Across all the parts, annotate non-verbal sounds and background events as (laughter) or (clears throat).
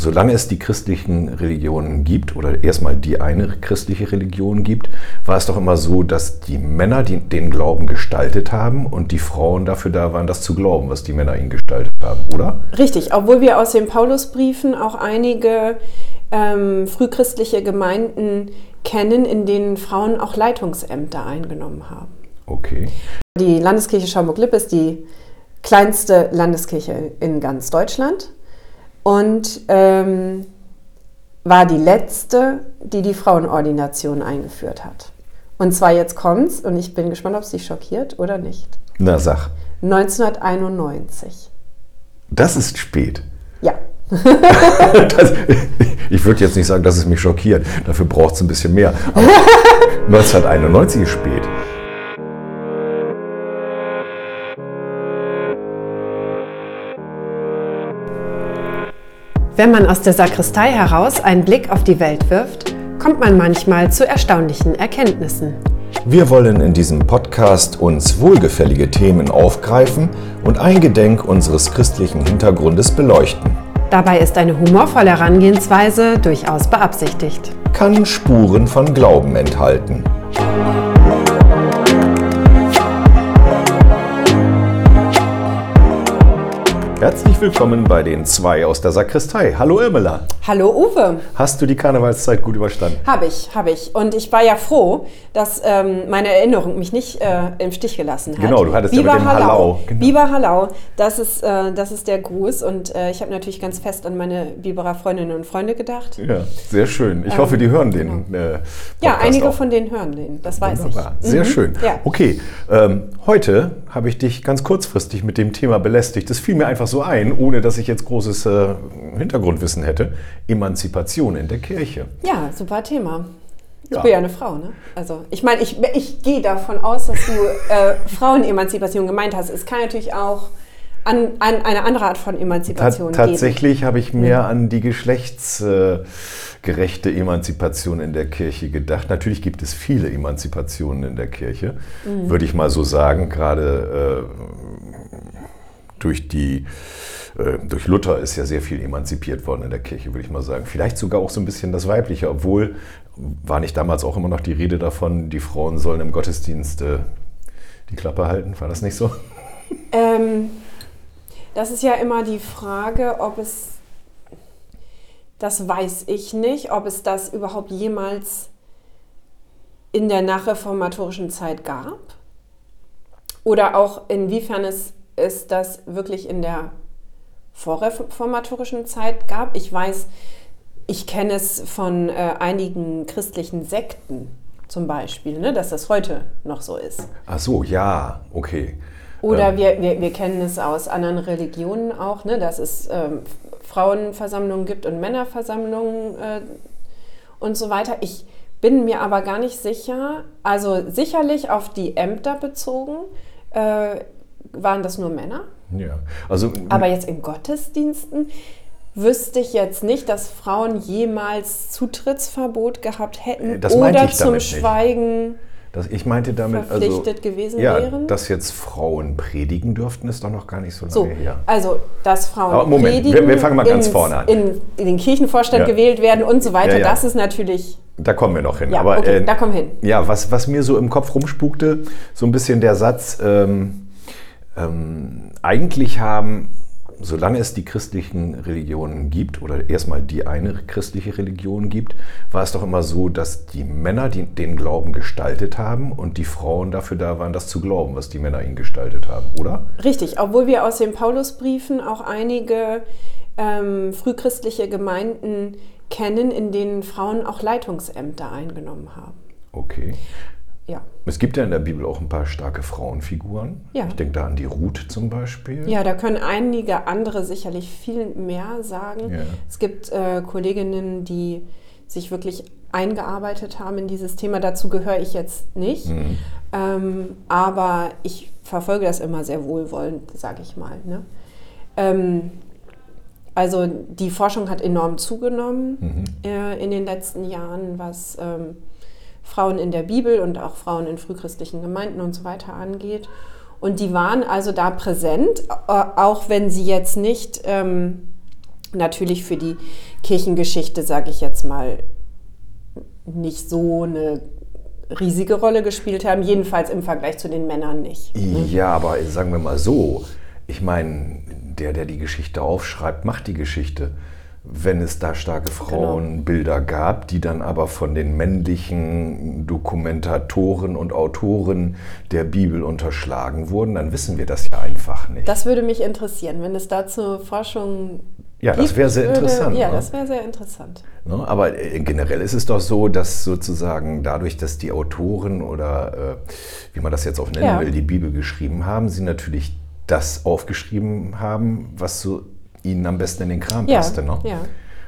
Solange es die christlichen Religionen gibt oder erstmal die eine christliche Religion gibt, war es doch immer so, dass die Männer die, den Glauben gestaltet haben und die Frauen dafür da waren, das zu glauben, was die Männer ihnen gestaltet haben, oder? Richtig, obwohl wir aus den Paulusbriefen auch einige ähm, frühchristliche Gemeinden kennen, in denen Frauen auch Leitungsämter eingenommen haben. Okay. Die Landeskirche Schaumburg-Lippe ist die kleinste Landeskirche in ganz Deutschland und ähm, war die letzte, die die Frauenordination eingeführt hat. Und zwar jetzt kommt's, und ich bin gespannt, ob es dich schockiert oder nicht. Na, sag. 1991. Das ist spät. Ja. (laughs) das, ich würde jetzt nicht sagen, dass es mich schockiert. Dafür braucht es ein bisschen mehr. Aber (laughs) 1991 ist spät. Wenn man aus der Sakristei heraus einen Blick auf die Welt wirft, kommt man manchmal zu erstaunlichen Erkenntnissen. Wir wollen in diesem Podcast uns wohlgefällige Themen aufgreifen und eingedenk unseres christlichen Hintergrundes beleuchten. Dabei ist eine humorvolle Herangehensweise durchaus beabsichtigt. Kann Spuren von Glauben enthalten. Herzlich willkommen bei den zwei aus der Sakristei. Hallo Irmela. Hallo Uwe. Hast du die Karnevalszeit gut überstanden? Habe ich, habe ich. Und ich war ja froh, dass ähm, meine Erinnerung mich nicht äh, im Stich gelassen hat. Genau, du hattest Biber ja mit dem Hallau. Hallau. Genau. Biber Hallau, das ist, äh, das ist der Gruß. Und äh, ich habe natürlich ganz fest an meine Biberer Freundinnen und Freunde gedacht. Ja, sehr schön. Ich hoffe, die hören den. genau. Ja, einige auch. von denen hören den, das weiß Wunderbar, ich. sehr Mhm. schön. Ja. Okay, ähm, heute habe ich dich ganz kurzfristig mit dem Thema belästigt. Das fiel mir einfach so ein, ohne dass ich jetzt großes äh, Hintergrundwissen hätte. Emanzipation in der Kirche. Ja, super Thema. Ich Ja. bin ja eine Frau, ne? Also ich meine, ich, ich gehe davon aus, dass du äh, Frauenemanzipation gemeint hast. Es kann natürlich auch an, an eine andere Art von Ta Emanzipation tatsächlich habe ich mehr an die geschlechtsgerechte Emanzipation in der Kirche gedacht. Natürlich gibt es viele Emanzipationen in der Kirche, Mhm. würde ich mal so sagen, gerade äh, durch die äh, durch Luther ist ja sehr viel emanzipiert worden in der Kirche, würde ich mal sagen. Vielleicht sogar auch so ein bisschen das Weibliche, obwohl war nicht damals auch immer noch die Rede davon, die Frauen sollen im Gottesdienst die Klappe halten. War das nicht so? (laughs) Ähm, das ist ja immer die Frage, ob es, das weiß ich nicht, ob es das überhaupt jemals in der nachreformatorischen Zeit gab. Oder auch inwiefern es, es das wirklich in der vorreformatorischen Zeit gab. Ich weiß, ich kenne es von äh, einigen christlichen Sekten zum Beispiel, ne, dass das heute noch so ist. Ach so, ja, okay. Oder Ähm, wir, wir, wir kennen es aus anderen Religionen auch, ne, dass es ähm, Frauenversammlungen gibt und Männerversammlungen äh, und so weiter. Ich bin mir aber gar nicht sicher, also sicherlich auf die Ämter bezogen, äh, waren das nur Männer. Ja, also Aber jetzt in Gottesdiensten wüsste ich jetzt nicht, dass Frauen jemals Zutrittsverbot gehabt hätten Äh, oder zum damit nicht. Schweigen das, ich meinte damit, also, verpflichtet gewesen ja, wären. dass jetzt Frauen predigen dürften, ist doch noch gar nicht so lange So, her. also dass Frauen Aber Moment, predigen, wir- wir fangen mal ganz ins- vorne an. In, in den Kirchenvorstand Ja. gewählt werden und so weiter, ja. das ist natürlich, Da kommen wir noch hin. ja, Aber okay, äh, da kommen wir hin. ja, was, was mir so im Kopf rumspukte, so ein bisschen der Satz, ähm, ähm, eigentlich haben, solange es die christlichen Religionen gibt, oder erstmal die eine christliche Religion gibt, war es doch immer so, dass die Männer die, den Glauben gestaltet haben und die Frauen dafür da waren, das zu glauben, was die Männer ihnen gestaltet haben, oder? Richtig, obwohl wir aus den Paulusbriefen auch einige ähm, frühchristliche Gemeinden kennen, in denen Frauen auch Leitungsämter eingenommen haben. Okay. Ja. Es gibt ja in der Bibel auch ein paar starke Frauenfiguren. Ja. Ich denke da an die Ruth zum Beispiel. Ja, da können einige andere sicherlich viel mehr sagen. Ja. Es gibt äh, Kolleginnen, die sich wirklich eingearbeitet haben in dieses Thema. Dazu gehöre ich jetzt nicht. Mhm. Ähm, aber ich verfolge das immer sehr wohlwollend, sage ich mal. Ne? Ähm, also die Forschung hat enorm zugenommen Mhm. äh, in den letzten Jahren, was ähm, Frauen in der Bibel und auch Frauen in frühchristlichen Gemeinden und so weiter angeht. Und die waren also da präsent, äh, auch wenn sie jetzt nicht ähm, natürlich für die Kirchengeschichte, sage ich jetzt mal, nicht so eine riesige Rolle gespielt haben, jedenfalls im Vergleich zu den Männern nicht. Ne? Ja, aber sagen wir mal so, ich meine, der, der die Geschichte aufschreibt, macht die Geschichte wenn es da starke genau. Frauenbilder genau. gab, die dann aber von den männlichen Dokumentatoren und Autoren der Bibel unterschlagen wurden, dann wissen wir das ja einfach nicht. Das würde mich interessieren, wenn es dazu Forschung ja, das wäre sehr interessant. Ja, ne? das wäre sehr interessant. Ne? Aber äh, generell ist es doch so, dass sozusagen dadurch, dass die Autoren oder äh, wie man das jetzt auch nennen ja. will, die Bibel geschrieben haben, sie natürlich das aufgeschrieben haben, was so ihnen am besten in den Kram ja, passte. Ne? Ja.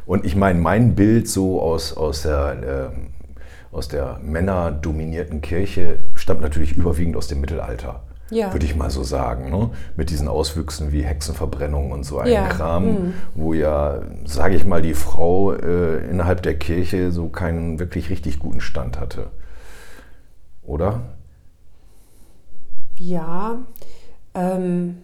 Und ich meine, mein Bild so aus, aus der, äh, aus der männerdominierten Kirche stammt natürlich überwiegend aus dem Mittelalter. Ja. Würde ich mal so sagen, ne? mit diesen Auswüchsen wie Hexenverbrennung und so ein ja. Kram, mhm. wo ja, sage ich mal, die Frau äh, innerhalb der Kirche so keinen wirklich richtig guten Stand hatte. Oder? Ja, ähm,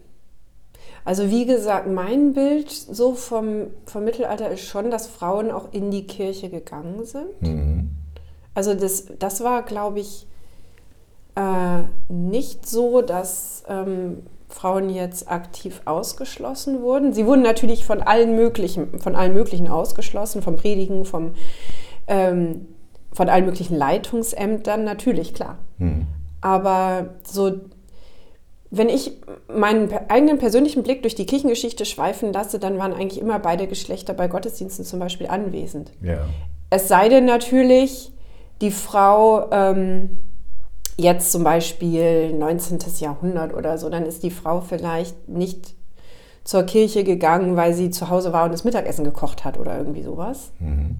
also wie gesagt, mein Bild so vom, vom Mittelalter ist schon, dass Frauen auch in die Kirche gegangen sind. Mhm. Also das, das war, glaube ich, äh, nicht so, dass ähm, Frauen jetzt aktiv ausgeschlossen wurden. Sie wurden natürlich von allen möglichen, von allen möglichen ausgeschlossen, vom Predigen, vom, ähm, von allen möglichen Leitungsämtern, natürlich, klar. Mhm. Aber so wenn ich meinen eigenen persönlichen Blick durch die Kirchengeschichte schweifen lasse, dann waren eigentlich immer beide Geschlechter bei Gottesdiensten zum Beispiel anwesend. Ja. Es sei denn natürlich, die Frau ähm, jetzt zum Beispiel 19. Jahrhundert oder so, dann ist die Frau vielleicht nicht zur Kirche gegangen, weil sie zu Hause war und das Mittagessen gekocht hat oder irgendwie sowas. Mhm.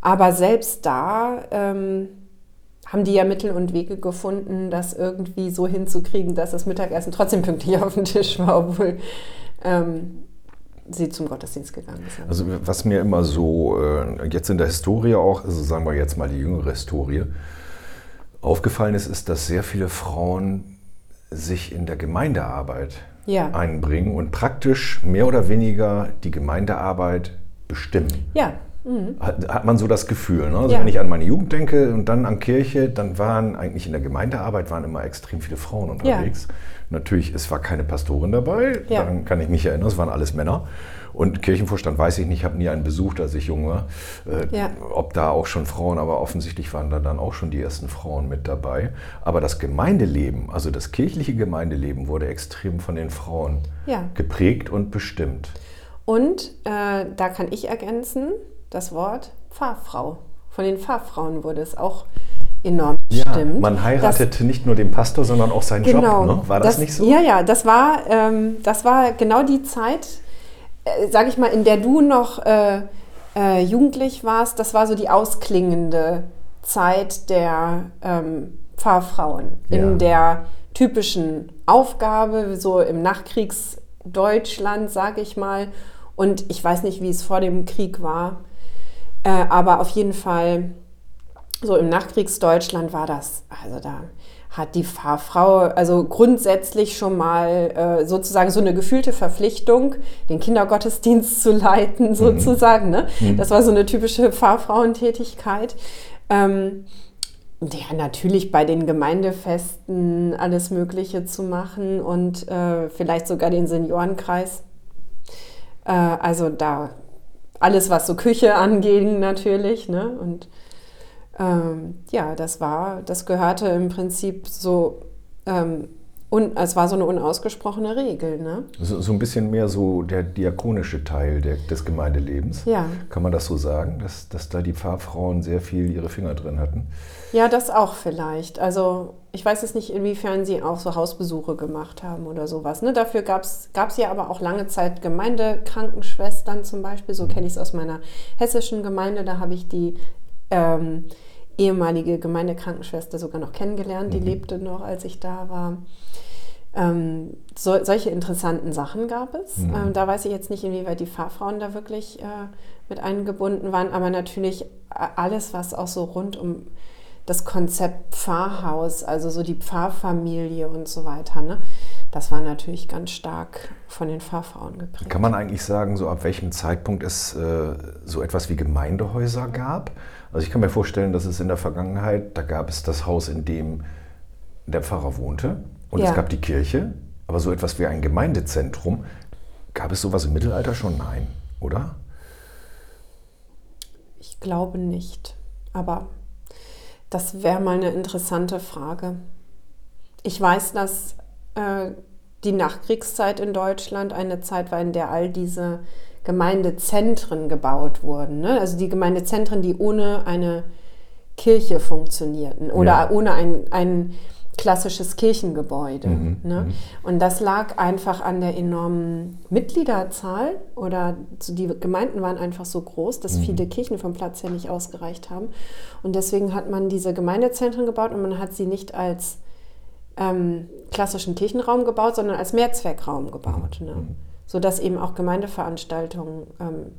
Aber selbst da ähm, haben die ja Mittel und Wege gefunden, das irgendwie so hinzukriegen, dass das Mittagessen trotzdem pünktlich (laughs) auf dem Tisch war, obwohl ähm, sie zum Gottesdienst gegangen sind. Also was mir immer so äh, jetzt in der Historie auch, also sagen wir jetzt mal die jüngere Historie, aufgefallen ist, ist, dass sehr viele Frauen sich in der Gemeindearbeit ja. einbringen und praktisch mehr oder weniger die Gemeindearbeit bestimmen. Ja, Mhm. Hat, hat, man so das Gefühl. Ne? Also ja. wenn ich an meine Jugend denke und dann an Kirche, dann waren eigentlich in der Gemeindearbeit waren immer extrem viele Frauen unterwegs. Ja. Natürlich, es war keine Pastorin dabei, ja. daran kann ich mich erinnern, es waren alles Männer. Und Kirchenvorstand weiß ich nicht, ich habe nie einen besucht, als ich jung war, äh, ja. ob da auch schon Frauen, aber offensichtlich waren da dann auch schon die ersten Frauen mit dabei. Aber das Gemeindeleben, also das kirchliche Gemeindeleben, wurde extrem von den Frauen ja. geprägt und bestimmt. Und äh, da kann ich ergänzen, das Wort Pfarrfrau. Von den Pfarrfrauen wurde es auch enorm ja, stimmt. Man heiratete das, nicht nur den Pastor, sondern auch seinen genau, Job. Ne? War das, das, nicht so? Ja, ja, das war, ähm, das war genau die Zeit, äh, sage ich mal, in der du noch äh, äh, jugendlich warst. Das war so die ausklingende Zeit der ähm, Pfarrfrauen ja. in der typischen Aufgabe, so im Nachkriegsdeutschland, sage ich mal. Und ich weiß nicht, wie es vor dem Krieg war. Äh, aber auf jeden Fall, so im Nachkriegsdeutschland war das, also da hat die Fahrfrau also grundsätzlich schon mal äh, sozusagen so eine gefühlte Verpflichtung, den Kindergottesdienst zu leiten, mhm. sozusagen. Ne? Mhm. Das war so eine typische Fahrfrauentätigkeit. Ähm, ja, natürlich bei den Gemeindefesten alles Mögliche zu machen und äh, vielleicht sogar den Seniorenkreis. Äh, also da alles, was so Küche anging, natürlich. Ne? Und ähm, ja, das war, das gehörte im Prinzip so, ähm, un, es war so eine unausgesprochene Regel. Ne? So, so ein bisschen mehr so der diakonische Teil der, des Gemeindelebens. Ja. Kann man das so sagen, dass, dass da die Pfarrfrauen sehr viel ihre Finger drin hatten? Ja, das auch vielleicht. Also ich weiß jetzt nicht, inwiefern sie auch so Hausbesuche gemacht haben oder sowas. Ne? Dafür gab es ja aber auch lange Zeit Gemeindekrankenschwestern zum Beispiel. So kenne ich es aus meiner hessischen Gemeinde. Da habe ich die ähm, ehemalige Gemeindekrankenschwester sogar noch kennengelernt. Die mhm. lebte noch, als ich da war. Ähm, so, solche interessanten Sachen gab es. Mhm. Ähm, da weiß ich jetzt nicht, inwieweit die Pfarrfrauen da wirklich äh, mit eingebunden waren, aber natürlich alles, was auch so rund um das Konzept Pfarrhaus, also so die Pfarrfamilie und so weiter. Ne? das war natürlich ganz stark von den Pfarrfrauen geprägt. Kann man eigentlich sagen, so ab welchem Zeitpunkt es äh, so etwas wie Gemeindehäuser gab? Also ich kann mir vorstellen, dass es in der Vergangenheit, da gab es das Haus, in dem der Pfarrer wohnte und Ja. es gab die Kirche, aber so etwas wie ein Gemeindezentrum, gab es sowas im Mittelalter schon? Nein, oder? Ich glaube nicht. Aber das wäre mal eine interessante Frage. Ich weiß, dass äh, die Nachkriegszeit in Deutschland eine Zeit war, in der all diese Gemeindezentren gebaut wurden. Ne? Also die Gemeindezentren, die ohne eine Kirche funktionierten oder Ja. ohne ein, ein klassisches Kirchengebäude. Mhm, Ne? Und das lag einfach an der enormen Mitgliederzahl oder die Gemeinden waren einfach so groß, dass viele Kirchen vom Platz her nicht ausgereicht haben. Und deswegen hat man diese Gemeindezentren gebaut und man hat sie nicht als ähm, klassischen Kirchenraum gebaut, sondern als Mehrzweckraum gebaut. Ne? Sodass eben auch Gemeindeveranstaltungen ähm,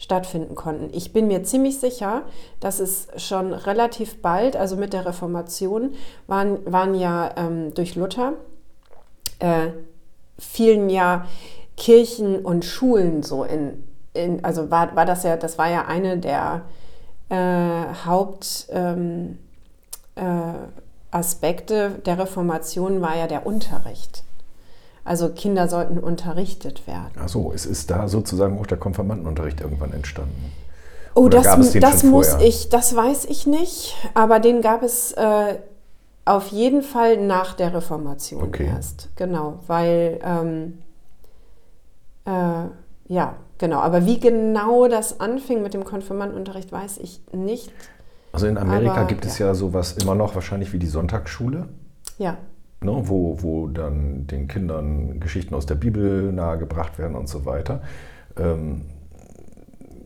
stattfinden konnten. Ich bin mir ziemlich sicher, dass es schon relativ bald, also mit der Reformation, waren, waren ja ähm, durch Luther, äh, fielen ja Kirchen und Schulen so in, in also war, war das ja, das war ja eine der äh, Haupt ähm, äh, der Reformation war ja der Unterricht. Also Kinder sollten unterrichtet werden. Ach so, es ist da sozusagen auch der Konfirmandenunterricht irgendwann entstanden. Oh, Oder das, das muss ich, das weiß ich nicht, aber den gab es äh, auf jeden Fall nach der Reformation Okay. erst. Genau, weil ähm, äh, ja, genau. Aber wie genau das anfing mit dem Konfirmandenunterricht, weiß ich nicht. Also in Amerika Aber, gibt es ja. ja sowas immer noch wahrscheinlich wie die Sonntagsschule. Ja, ne, wo, wo dann den Kindern Geschichten aus der Bibel nahegebracht werden und so weiter. Ähm,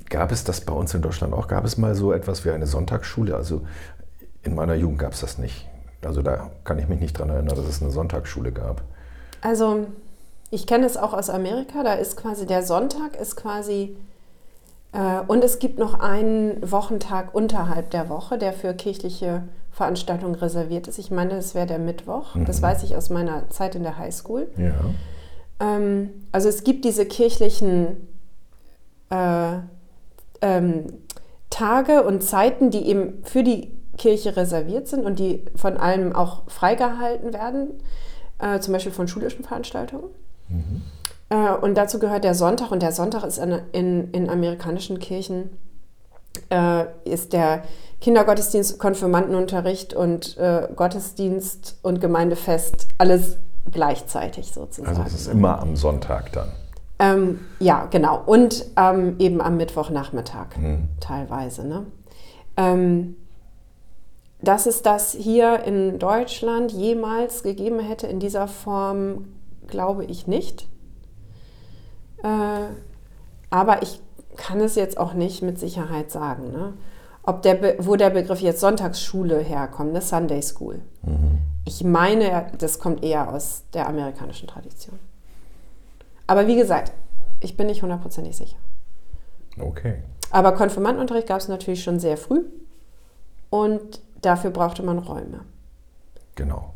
gab es das bei uns in Deutschland auch? Gab es mal so etwas wie eine Sonntagsschule? Also in meiner Jugend gab es das nicht. Also da kann ich mich nicht dran erinnern, dass es eine Sonntagsschule gab. Also ich kenne es auch aus Amerika, da ist quasi der Sonntag ist quasi äh, und es gibt noch einen Wochentag unterhalb der Woche, der für kirchliche Veranstaltungen reserviert ist. Ich meine, das wäre der Mittwoch. Das weiß ich aus meiner Zeit in der Highschool. Ja. Ähm, also es gibt diese kirchlichen äh, ähm, Tage und Zeiten, die eben für die Kirche reserviert sind und die von allem auch freigehalten werden, äh, zum Beispiel von schulischen Veranstaltungen. Äh, und dazu gehört der Sonntag und der Sonntag ist in, in, in amerikanischen Kirchen äh, ist der Kindergottesdienst, Konfirmandenunterricht und äh, Gottesdienst und Gemeindefest alles gleichzeitig sozusagen. Also es ist immer am Sonntag dann. Ähm, ja, genau. Und ähm, eben am Mittwochnachmittag Mhm. teilweise. Ne? Ähm, dass es das hier in Deutschland jemals gegeben hätte in dieser Form, glaube ich nicht. Äh, aber ich kann es jetzt auch nicht mit Sicherheit sagen. Ne? Ob der Be wo der Begriff jetzt Sonntagsschule herkommt, eine Sunday School. Ich meine, das kommt eher aus der amerikanischen Tradition. Aber wie gesagt, ich bin nicht hundertprozentig sicher. Okay. Aber Konfirmandenunterricht gab es natürlich schon sehr früh und dafür brauchte man Räume. Genau.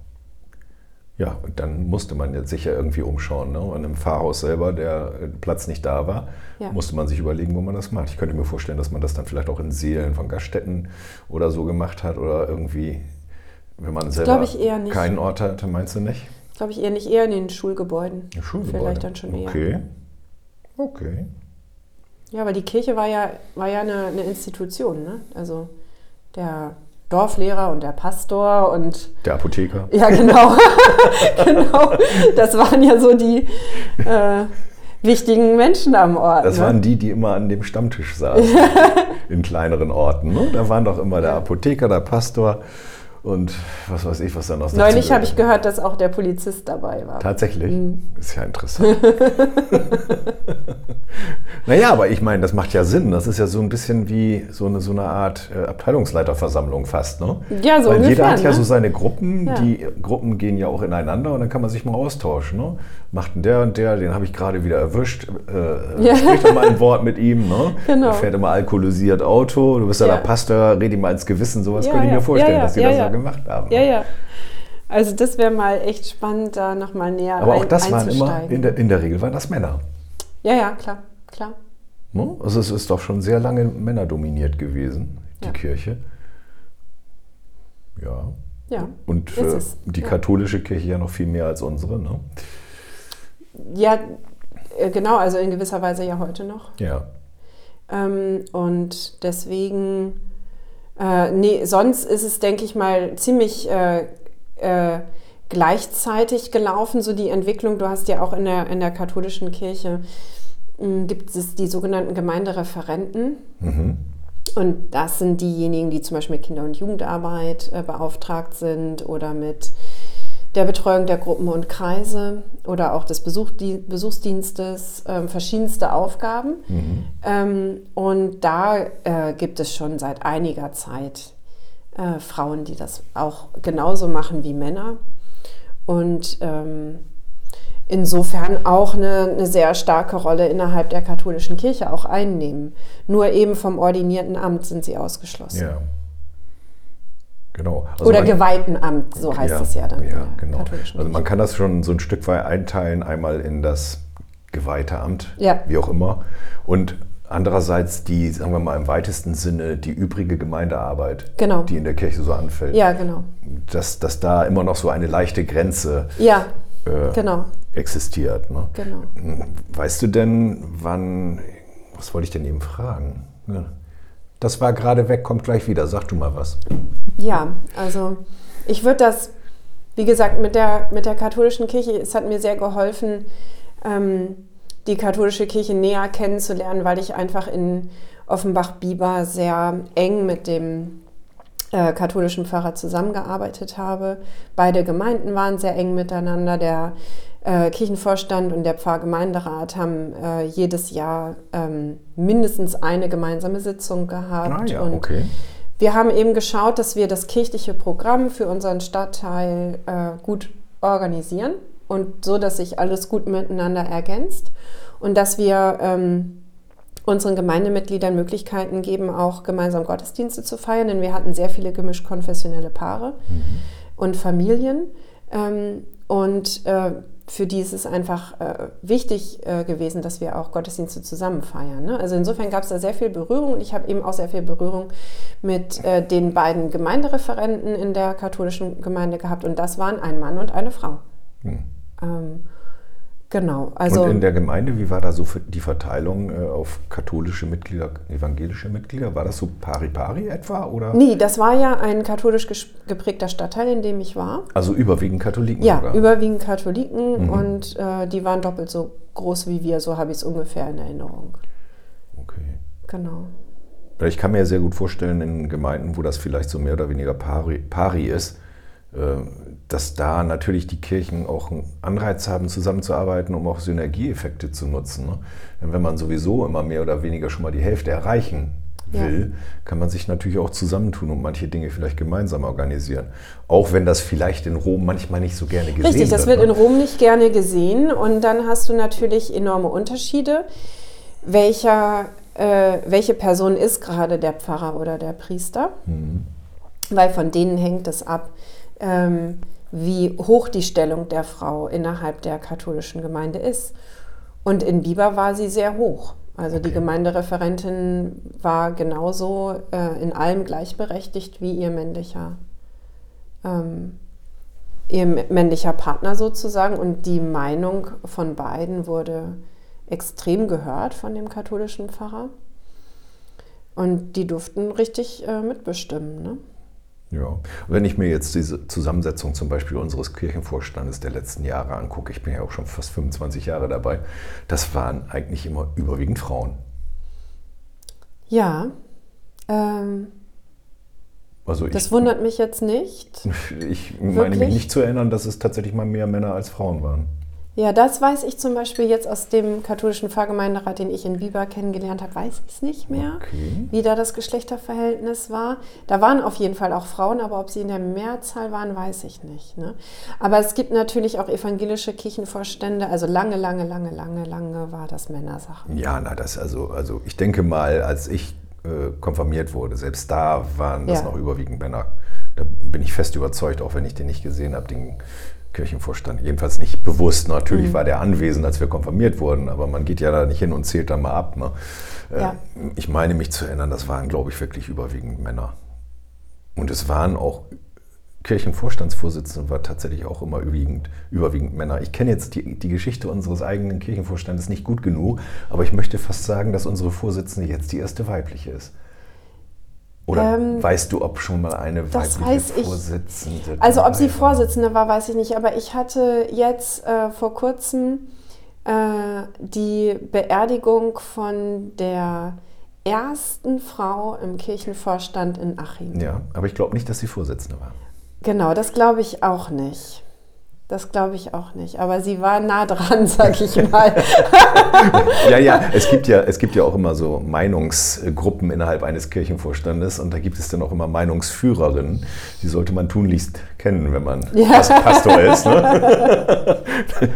Ja, und dann musste man jetzt sicher irgendwie umschauen. Ne? Und im Pfarrhaus selber, der äh, Platz nicht da war, Ja. musste man sich überlegen, wo man das macht. Ich könnte mir vorstellen, dass man das dann vielleicht auch in Seelen von Gaststätten oder so gemacht hat oder irgendwie, wenn man selber glaube ich eher nicht. keinen Ort hatte, meinst du nicht? Glaube ich eher nicht eher in den Schulgebäuden. Im Schulgebäude? Vielleicht dann schon eher. Okay. Okay. Ja, weil die Kirche war ja, war ja eine, eine Institution. Ne? Also der Dorflehrer und der Pastor und Der Apotheker. Ja, genau. (laughs) genau. Das waren ja so die äh, wichtigen Menschen am Ort. Das ne? waren die, die immer an dem Stammtisch saßen. (laughs) in kleineren Orten. Ne? Da waren doch immer der Apotheker, der Pastor und was weiß ich, was dann noch Neulich habe ich gehört, dass auch der Polizist dabei war. Tatsächlich? Mhm. Ist ja interessant. (laughs) naja, aber ich meine, das macht ja Sinn. Das ist ja so ein bisschen wie so eine, so eine Art äh, Abteilungsleiterversammlung fast. Ne? Ja, so Weil jeder ungefähr, hat ja ne? so seine Gruppen. Ja. Die Gruppen gehen ja auch ineinander und dann kann man sich mal austauschen. Ne? Macht denn der und der, den habe ich gerade wieder erwischt. Äh, Ja. Sprich doch mal ein Wort mit ihm. Ne? Genau. Fährt immer alkoholisiert Auto. Du bist ja, Ja. der Pastor, red ihm mal ins Gewissen. Sowas Ja, könnte ich mir vorstellen, dass die das ja. gemacht haben. Ja, ja. Also das wäre mal echt spannend, da nochmal näher Aber auch ein, das waren immer, in der, in der Regel waren das Männer. Ja, ja, klar, klar. Ne? Also es ist doch schon sehr lange männerdominiert gewesen, die Ja. Kirche. Ja. Ja, Und äh, die Ja. katholische Kirche ja noch viel mehr als unsere. Ne? ja äh, genau, also in gewisser Weise ja heute noch. Ja. Ähm, und deswegen, äh, nee, sonst ist es, denke ich mal, ziemlich äh, äh, gleichzeitig gelaufen, so die Entwicklung. Du hast ja auch in der, in der katholischen Kirche, mh, gibt es die sogenannten Gemeindereferenten. Mhm. Und das sind diejenigen, die zum Beispiel mit Kinder- und Jugendarbeit äh, beauftragt sind oder mit der Betreuung der Gruppen und Kreise oder auch des Besuch, die, Besuchsdienstes, ähm, verschiedenste Aufgaben. Mhm. Ähm, und da äh, gibt es schon seit einiger Zeit äh, Frauen, die das auch genauso machen wie Männer. Und ähm, insofern auch eine, eine sehr starke Rolle innerhalb der katholischen Kirche auch einnehmen. Nur eben vom ordinierten Amt sind sie ausgeschlossen. Ja. Genau. Also Oder man- geweihten Amt, so heißt es ja dann. Ja, genau. Also man kann das schon so ein Stück weit einteilen, einmal in das geweihte Amt, Ja. wie auch immer, und andererseits die, sagen wir mal im weitesten Sinne, die übrige Gemeindearbeit, Genau. die in der Kirche so anfällt. Ja, genau. Dass, dass da immer noch so eine leichte Grenze Ja, äh, genau, existiert. Ne? genau. Weißt du denn, wann, was wollte ich denn eben fragen? Ja. Das war gerade weg, kommt gleich wieder. Sag du mal was. Ja, also ich würde das, wie gesagt, mit der, mit der katholischen Kirche, es hat mir sehr geholfen, ähm, die katholische Kirche näher kennenzulernen, weil ich einfach in Offenbach-Bieber sehr eng mit dem äh, katholischen Pfarrer zusammengearbeitet habe. Beide Gemeinden waren sehr eng miteinander. Der äh, Kirchenvorstand und der Pfarrgemeinderat haben äh, jedes Jahr ähm, mindestens eine gemeinsame Sitzung gehabt. Ah ja, und okay. wir haben eben geschaut, dass wir das kirchliche Programm für unseren Stadtteil äh, gut organisieren und so, dass sich alles gut miteinander ergänzt und dass wir ähm, unseren Gemeindemitgliedern Möglichkeiten geben, auch gemeinsam Gottesdienste zu feiern, denn wir hatten sehr viele gemischt konfessionelle Paare und Familien. Ähm, und äh, für die ist es einfach äh, wichtig äh, gewesen, dass wir auch Gottesdienste zusammen feiern. Ne? Also insofern gab es da sehr viel Berührung und ich habe eben auch sehr viel Berührung mit äh, den beiden Gemeindereferenten in der katholischen Gemeinde gehabt und das waren ein Mann und eine Frau. Hm. Ähm, genau, also Und in der Gemeinde, wie war da so die Verteilung äh, auf katholische Mitglieder, evangelische Mitglieder? War das so pari-pari etwa? Oder? nee, das war ja ein katholisch geprägter Stadtteil, in dem ich war. Also überwiegend Katholiken Ja, sogar? überwiegend Katholiken Mhm. und äh, die waren doppelt so groß wie wir, so habe ich es ungefähr in Erinnerung. Okay. Genau. Ich kann mir sehr gut vorstellen, in Gemeinden, wo das vielleicht so mehr oder weniger pari, pari ist, dass da natürlich die Kirchen auch einen Anreiz haben, zusammenzuarbeiten, um auch Synergieeffekte zu nutzen. Ne? Denn wenn man sowieso immer mehr oder weniger schon mal die Hälfte erreichen Ja. will, kann man sich natürlich auch zusammentun und manche Dinge vielleicht gemeinsam organisieren. Auch wenn das vielleicht in Rom manchmal nicht so gerne gesehen Richtig, das wird. wird in ne? Rom nicht gerne gesehen und dann hast du natürlich enorme Unterschiede. Welcher, äh, welche Person ist gerade der Pfarrer oder der Priester? Mhm. Weil von denen hängt es ab, ähm, wie hoch die Stellung der Frau innerhalb der katholischen Gemeinde ist. Und in Biber war sie sehr hoch. Also die Okay. Gemeindereferentin war genauso äh, in allem gleichberechtigt wie ihr männlicher, ähm, ihr männlicher Partner sozusagen. Und die Meinung von beiden wurde extrem gehört von dem katholischen Pfarrer. Und die durften richtig äh, mitbestimmen. Ne? Ja, wenn ich mir jetzt diese Zusammensetzung zum Beispiel unseres Kirchenvorstandes der letzten Jahre angucke, ich bin ja auch schon fast 25 Jahre dabei, das waren eigentlich immer überwiegend Frauen. Ja, ähm, Also ich, das wundert mich jetzt nicht. (laughs) ich meine Wirklich? mich nicht zu erinnern, dass es tatsächlich mal mehr Männer als Frauen waren. Ja, das weiß ich zum Beispiel jetzt aus dem katholischen Pfarrgemeinderat, den ich in Biber kennengelernt habe, weiß ich es nicht mehr, Okay. wie da das Geschlechterverhältnis war. Da waren auf jeden Fall auch Frauen, aber ob sie in der Mehrzahl waren, weiß ich nicht. Ne? Aber es gibt natürlich auch evangelische Kirchenvorstände, also lange, lange, lange, lange, lange war das Männersache. Ja, na das also, also ich denke mal, als ich äh, konfirmiert wurde, selbst da waren das Ja. noch überwiegend Männer Da bin ich fest überzeugt, auch wenn ich den nicht gesehen habe, den Kirchenvorstand. Jedenfalls nicht bewusst. Natürlich mhm. war der anwesend, als wir konfirmiert wurden, aber man geht ja da nicht hin und zählt dann mal ab. Ne? Äh, ja. Ich meine mich zu erinnern, das waren, glaube ich, wirklich überwiegend Männer. Und es waren auch Kirchenvorstandsvorsitzende war tatsächlich auch immer überwiegend, überwiegend Männer. Ich kenne jetzt die, die Geschichte unseres eigenen Kirchenvorstandes nicht gut genug, aber ich möchte fast sagen, dass unsere Vorsitzende jetzt die erste weibliche ist. Oder ähm, weißt du, ob schon mal eine weibliche Vorsitzende ich, Also ob sie Vorsitzende war, weiß ich nicht. Aber ich hatte jetzt äh, vor kurzem äh, die Beerdigung von der ersten Frau im Kirchenvorstand in Achim. Ja, aber ich glaube nicht, dass sie Vorsitzende war. Genau, das glaube ich auch nicht. Das glaube ich auch nicht. Aber sie war nah dran, (laughs) sag ich mal. ja, ja, es gibt ja, es gibt ja auch immer so Meinungsgruppen innerhalb eines Kirchenvorstandes und da gibt es dann auch immer Meinungsführerinnen. Die sollte man tunlichst kennen, wenn man ja. Pastor ist. Ne? (laughs)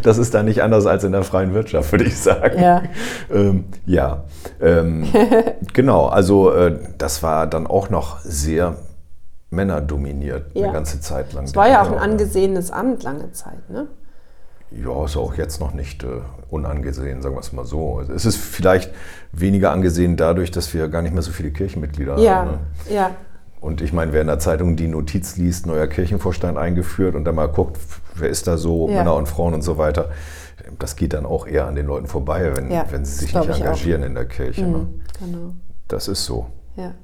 Das ist da nicht anders als in der freien Wirtschaft, würde ich sagen. Ja. Ähm, ja. Ähm, (laughs) genau, also äh, das war dann auch noch sehr Männer dominiert ja. eine ganze Zeit lang. Es war ja auch ein angesehenes Amt lange Zeit, ne? Ja, ist auch jetzt noch nicht äh, unangesehen, sagen wir es mal so. Es ist vielleicht weniger angesehen dadurch, dass wir gar nicht mehr so viele Kirchenmitglieder ja, haben. Ne? Ja. Und ich meine, wer in der Zeitung die Notiz liest, neuer Kirchenvorstand eingeführt und dann mal guckt, wer ist da so, ja. Männer und Frauen und so weiter, das geht dann auch eher an den Leuten vorbei, wenn, ja, wenn sie sich nicht engagieren in der Kirche. Mhm, ne? Genau. Das ist so. Ja.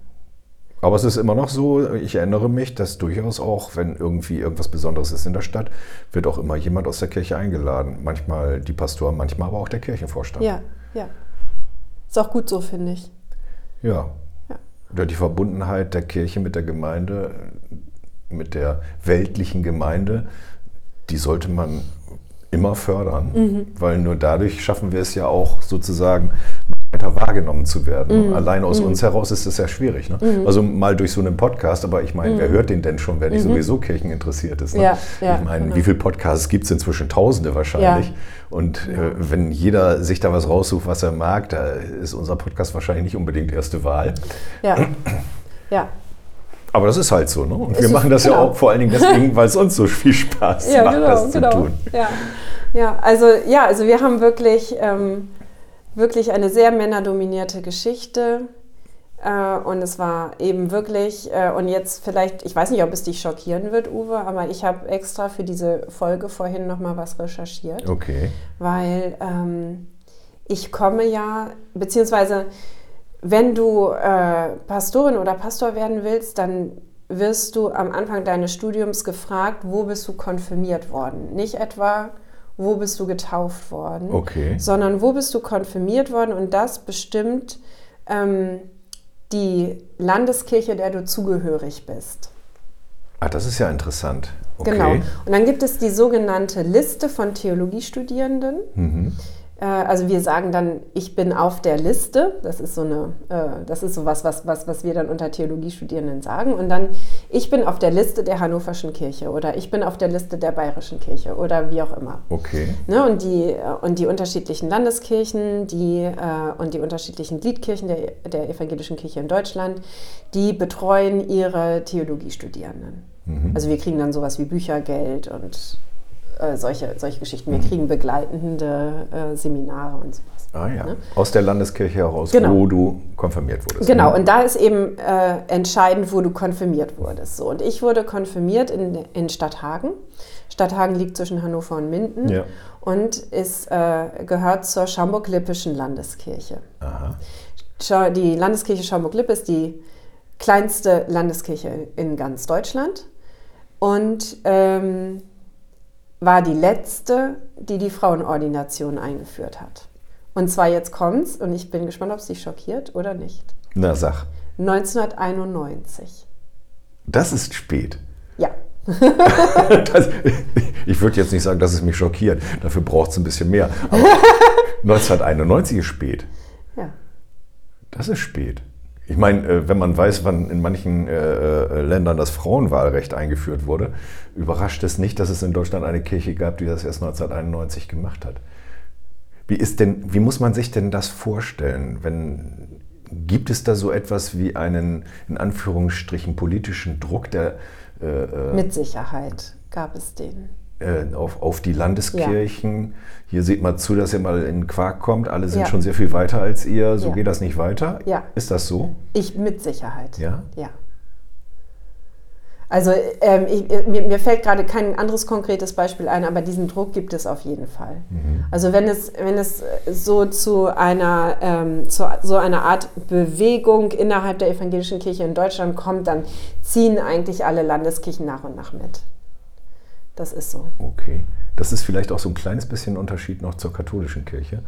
Aber es ist immer noch so, ich erinnere mich, dass durchaus auch, wenn irgendwie irgendwas Besonderes ist in der Stadt, wird auch immer jemand aus der Kirche eingeladen. Manchmal die Pastoren, manchmal aber auch der Kirchenvorstand. Ja, ja. Ist auch gut so, finde ich. Ja. ja. Die Verbundenheit der Kirche mit der Gemeinde, mit der weltlichen Gemeinde, die sollte man immer fördern, mhm. weil nur dadurch schaffen wir es ja auch sozusagen weiter wahrgenommen zu werden. Mhm. Allein aus mhm. uns heraus ist das ja schwierig. Ne? Mhm. Also mal durch so einen Podcast, aber ich meine, wer mhm. hört den denn schon, wer nicht mhm. sowieso Kirchen interessiert ist? Ne? Ja, ja, ich meine, genau. wie viele Podcasts gibt es inzwischen? Tausende wahrscheinlich. Ja. Und äh, wenn jeder sich da was raussucht, was er mag, da ist unser Podcast wahrscheinlich nicht unbedingt erste Wahl. Ja. (clears throat) ja. Aber das ist halt so, ne? Und es wir machen das genau. ja auch vor allen Dingen deswegen, (laughs) weil es uns so viel Spaß macht, genau, das zu genau. tun. Ja. ja, also ja, also wir haben wirklich ähm, wirklich eine sehr männerdominierte Geschichte. Äh, und es war eben wirklich, äh, und jetzt vielleicht, ich weiß nicht, ob es dich schockieren wird, Uwe, aber ich habe extra für diese Folge vorhin nochmal was recherchiert. Okay. Weil ähm, ich komme ja, beziehungsweise wenn du äh, Pastorin oder Pastor werden willst, dann wirst du am Anfang deines Studiums gefragt, wo bist du konfirmiert worden? Nicht etwa, wo bist du getauft worden, okay. sondern wo bist du konfirmiert worden und das bestimmt ähm, die Landeskirche, der du zugehörig bist. Ah, das ist ja interessant. Okay. Genau. Und dann gibt es die sogenannte Liste von Theologiestudierenden. Mhm. Äh, also wir sagen dann, ich bin auf der Liste. Das ist so eine, äh, das ist so was, was, was, was wir dann unter Theologiestudierenden sagen. Und dann, ich bin auf der Liste der Hannoverschen Kirche oder ich bin auf der Liste der Bayerischen Kirche oder wie auch immer. Okay. Ne, und, die, äh, und die unterschiedlichen Landeskirchen die, und die unterschiedlichen Gliedkirchen der, der evangelischen Kirche in Deutschland, die betreuen ihre Theologiestudierenden. Mhm. Also wir kriegen dann sowas wie Büchergeld und äh, solche, solche Geschichten. Wir mhm. kriegen begleitende äh, Seminare und sowas. Ah ja, ne? aus der Landeskirche heraus, genau. wo du konfirmiert wurdest. Genau, ne? und da ist eben äh, entscheidend, wo du konfirmiert wurdest. So, und ich wurde konfirmiert in, in Stadthagen. Stadthagen liegt zwischen Hannover und Minden ja. und ist, äh, gehört zur Schaumburg-Lippischen Landeskirche. Aha. Die Landeskirche Schaumburg-Lippe ist die kleinste Landeskirche in ganz Deutschland. Und ähm, war die letzte, die die Frauenordination eingeführt hat. Und zwar jetzt kommt's, und ich bin gespannt, ob es dich schockiert oder nicht. Na, sag. 1991. Das ist spät. Ja. (laughs) das, ich würde jetzt nicht sagen, dass es mich schockiert. Dafür braucht es ein bisschen mehr. Aber (laughs) 1991 ist spät. Ja. Das ist spät. Ich meine, äh, wenn man weiß, wann in manchen äh, äh, Ländern das Frauenwahlrecht eingeführt wurde, überrascht es nicht, dass es in Deutschland eine Kirche gab, die das erst 1991 gemacht hat. Wie, ist denn, wie muss man sich denn das vorstellen? Wenn, gibt es da so etwas wie einen, in Anführungsstrichen, politischen Druck, der äh, Mit Sicherheit gab es den. Äh, auf, auf die Landeskirchen. Hier seht mal zu, dass ihr mal in Quark kommt. Alle sind Ja. schon sehr viel weiter als ihr. So Ja. geht das nicht weiter. Ja. Ist das so? Ich mit Sicherheit. Ja? Ja. Also ähm, ich, mir, mir fällt gerade kein anderes konkretes Beispiel ein, aber diesen Druck gibt es auf jeden Fall. Also wenn es, wenn es so zu einer, ähm, zu so einer Art Bewegung innerhalb der evangelischen Kirche in Deutschland kommt, dann ziehen eigentlich alle Landeskirchen nach und nach mit. Das ist so. Okay. Das ist vielleicht auch so ein kleines bisschen Unterschied noch zur katholischen Kirche.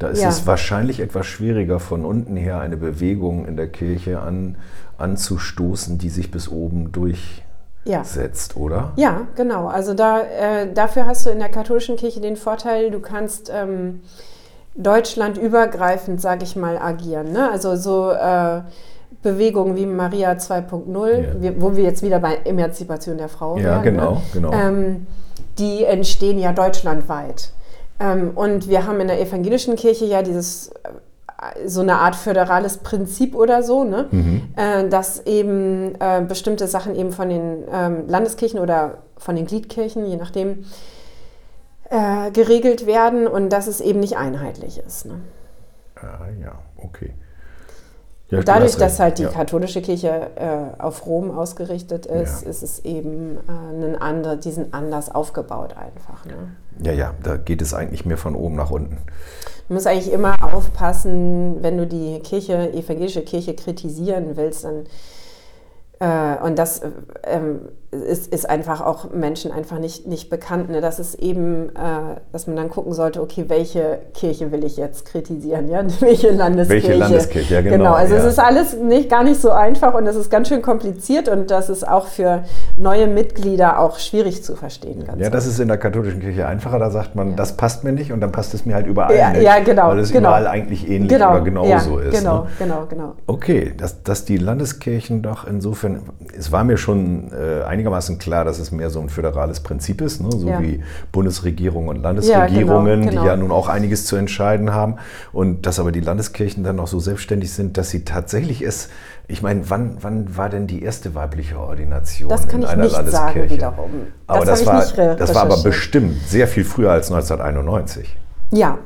Da ist Ja. es wahrscheinlich etwas schwieriger, von unten her eine Bewegung in der Kirche an, anzustoßen, die sich bis oben Ja. durchsetzt, oder? Ja, genau. Also da, äh, dafür hast du in der katholischen Kirche den Vorteil, du kannst ähm, deutschlandübergreifend, sage ich mal, agieren. Ne? Also so äh, Bewegungen wie Maria 2.0, Ja. wo wir jetzt wieder bei Emanzipation der Frau Ja, wären, genau, ne? genau. Ähm, die entstehen ja deutschlandweit. Ähm, und wir haben in der evangelischen Kirche ja dieses äh, so eine Art föderales Prinzip oder so, ne? Mhm. äh, dass eben äh, bestimmte Sachen eben von den ähm, Landeskirchen oder von den Gliedkirchen, je nachdem, äh, geregelt werden und dass es eben nicht einheitlich ist. Ne? Ah, ja, okay. Ja, du Dadurch, dass recht. halt die ja. katholische Kirche äh, auf Rom ausgerichtet ist, Ja. ist es eben äh, einen andre, diesen anders aufgebaut einfach. Ne? ja, ja, da geht es eigentlich mehr von oben nach unten. Du musst eigentlich immer aufpassen, wenn du die Kirche, evangelische Kirche kritisieren willst, dann äh, und das äh, ähm, ist, ist einfach auch Menschen einfach nicht, nicht bekannt, ne? dass es eben, äh, dass man dann gucken sollte, okay, welche Kirche will ich jetzt kritisieren, ja? (laughs) welche Landeskirche. Welche Landeskirche, ja, genau, also ja. es ist alles nicht, gar nicht so einfach und es ist ganz schön kompliziert und das ist auch für neue Mitglieder auch schwierig zu verstehen. Ganz Ja, das ist in der katholischen Kirche einfacher. Da sagt man, das passt mir nicht und dann passt es mir halt überall Ja, nicht. ja, genau, Weil es genau. überall eigentlich ähnlich genau, oder genauso ja, ist. Genau, Ne? genau, genau. Okay, dass, dass die Landeskirchen doch insofern, es war mir schon äh, einigermaßen klar, dass es mehr so ein föderales Prinzip ist, ne? so Ja. wie Bundesregierung und Landesregierungen, Ja, genau, genau. die ja nun auch einiges zu entscheiden haben. Und dass aber die Landeskirchen dann noch so selbstständig sind, dass sie tatsächlich es, ich meine, wann, wann war denn die erste weibliche Ordination Das kann in ich einer nicht Landeskirche? sagen wiederum. Aber Das das, habe war, das war aber bestimmt sehr viel früher als 1991. Ja,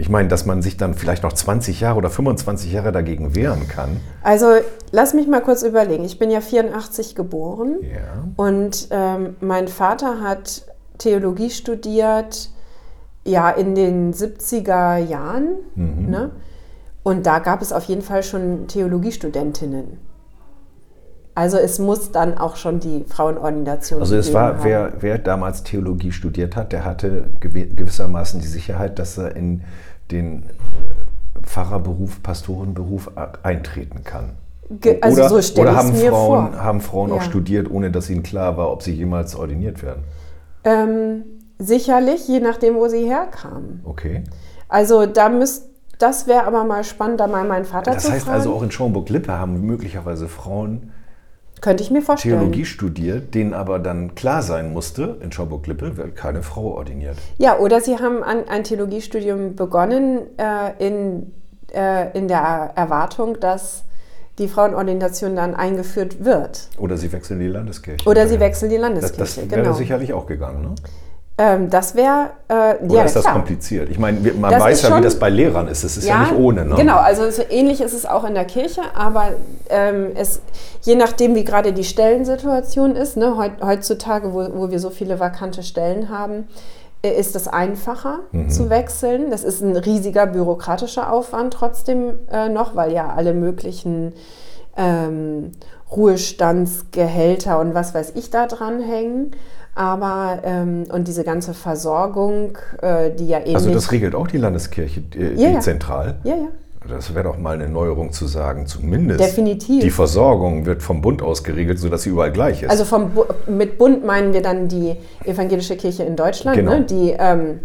Ich meine, dass man sich dann vielleicht noch 20 Jahre oder 25 Jahre dagegen wehren kann. also lass mich mal kurz überlegen. Ich bin ja 84 geboren Ja. und ähm, mein Vater hat Theologie studiert, ja, in den 70er Jahren. Mhm. Ne? Und da gab es auf jeden Fall schon Theologiestudentinnen. Also es muss dann auch schon die Frauenordination Also es war, wer, wer damals Theologie studiert hat, der hatte gewi- gewissermaßen die Sicherheit, dass er in den äh, Pfarrerberuf, Pastorenberuf eintreten kann. Also oder so stell oder haben mir Frauen, vor. haben Frauen auch Ja. studiert, ohne dass ihnen klar war, ob sie jemals ordiniert werden. Ähm, sicherlich, je nachdem, wo sie herkamen. Okay. Also da müsst, das wäre aber mal spannend, da mal meinen Vater Das zu heißt fragen. also auch in Schaumburg-Lippe haben möglicherweise Frauen Könnte ich mir vorstellen. Theologie studiert, denen aber dann klar sein musste, in Schaumburg-Lippe wird keine Frau ordiniert. Ja, oder sie haben an, ein Theologiestudium begonnen äh, in, äh, in der Erwartung, dass die Frauenordination dann eingeführt wird. Oder sie wechseln die Landeskirche. Oder sie wechseln die Das, Landeskirche. das wäre genau. sicherlich auch gegangen, ne? Ähm, das wäre, äh, Oder ja, ist das klar. kompliziert? Ich meine, man Das weiß ja, wie schon- das bei Lehrern ist. Das ist ja, nicht ohne. Ne? Genau, also so ähnlich ist es auch in der Kirche, aber ähm, es, je nachdem, wie gerade die Stellensituation ist, ne, heut, heutzutage, wo, wo wir so viele vakante Stellen haben, äh, ist es einfacher Mhm. zu wechseln. Das ist ein riesiger bürokratischer Aufwand trotzdem äh, noch, weil ja alle möglichen ähm, Ruhestandsgehälter und was weiß ich da dran hängen. Aber ähm, und diese ganze Versorgung, äh, die ja ähnlich. Also das regelt auch die Landeskirche äh, Ja, die ja. zentral. ja, ja. Das wäre doch mal eine Neuerung zu sagen, zumindest. Definitiv. Die Versorgung wird vom Bund aus geregelt, sodass sie überall gleich ist. Also vom Bu mit Bund meinen wir dann die evangelische Kirche in Deutschland, Genau. ne? die ähm,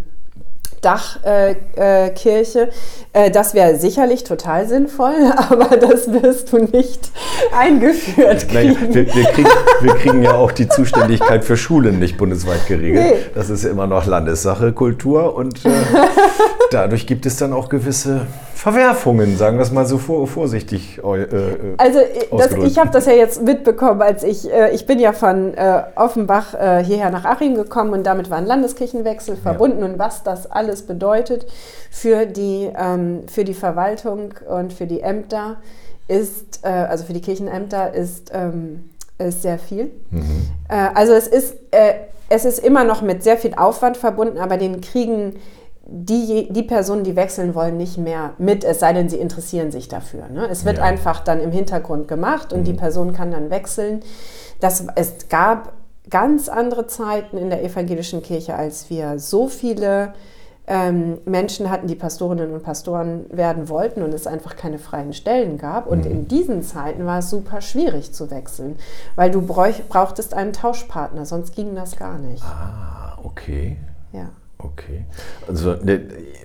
Dachkirche. Äh, äh, das wäre sicherlich total sinnvoll, (laughs) aber das wirst du nicht (laughs) eingeführt naja, kriegen. wir, wir, (laughs) kriegen, wir kriegen ja auch die Zuständigkeit für Schulen nicht bundesweit geregelt. Nee. Das ist immer noch Landessache, Kultur und äh, dadurch gibt es dann auch gewisse Verwerfungen, sagen wir es mal so vor, vorsichtig. Äh, also das, ich habe das ja jetzt mitbekommen, als ich, äh, ich bin ja von äh, Offenbach äh, hierher nach Achim gekommen und damit war ein Landeskirchenwechsel verbunden ja. und was das alles bedeutet für die, ähm, für die Verwaltung und für die Ämter ist, äh, also für die Kirchenämter ist, ähm, ist sehr viel. Mhm. Äh, also es ist, es ist immer noch mit sehr viel Aufwand verbunden, aber den kriegen die, die Personen, die wechseln wollen, nicht mehr mit, es sei denn, sie interessieren sich dafür. Ne? Es wird ja. einfach dann im Hintergrund gemacht und mhm. die Person kann dann wechseln. Das, es gab ganz andere Zeiten in der evangelischen Kirche, als wir so viele ähm, Menschen hatten, die Pastorinnen und Pastoren werden wollten und es einfach keine freien Stellen gab. Und mhm. in diesen Zeiten war es super schwierig zu wechseln, weil du brauchtest einen Tauschpartner, sonst ging das gar nicht. Ah, okay. Ja. Okay. Also ne,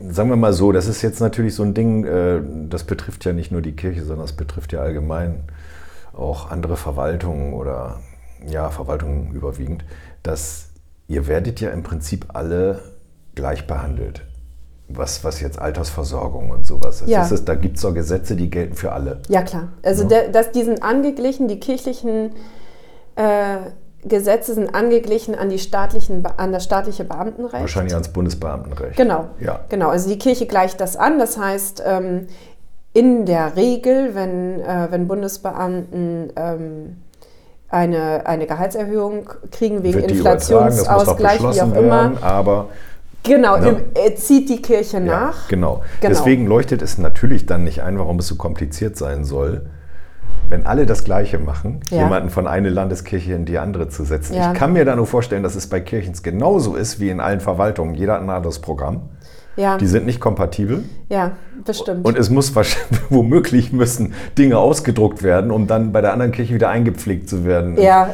sagen wir mal so, das ist jetzt natürlich so ein Ding, äh, das betrifft ja nicht nur die Kirche, sondern es betrifft ja allgemein auch andere Verwaltungen oder ja, Verwaltungen überwiegend, dass ihr werdet ja im Prinzip alle gleich behandelt. Was, was jetzt Altersversorgung und sowas ist. Ja. ist da gibt es doch Gesetze, die gelten für alle. Ja, klar. Also, ja. Der, dass diesen angeglichen, die kirchlichen äh, Gesetze sind angeglichen an, die staatlichen, an das staatliche Beamtenrecht. Wahrscheinlich ans Bundesbeamtenrecht. Genau. Ja. genau. Also die Kirche gleicht das an. Das heißt, ähm, in der Regel, wenn, äh, wenn Bundesbeamten ähm, eine, eine Gehaltserhöhung kriegen wegen Inflationsausgleich, wie auch immer. aber Genau, ne? zieht die Kirche nach. Ja, genau. genau. Deswegen leuchtet es natürlich dann nicht ein, warum es so kompliziert sein soll wenn alle das Gleiche machen, ja. jemanden von einer Landeskirche in die andere zu setzen. Ja. Ich kann mir da nur vorstellen, dass es bei Kirchens genauso ist wie in allen Verwaltungen. Jeder hat ein anderes Programm. Ja. Die sind nicht kompatibel. Ja, bestimmt. Und es muss wahrscheinlich, (laughs) womöglich müssen Dinge ausgedruckt werden, um dann bei der anderen Kirche wieder eingepflegt zu werden. Ja,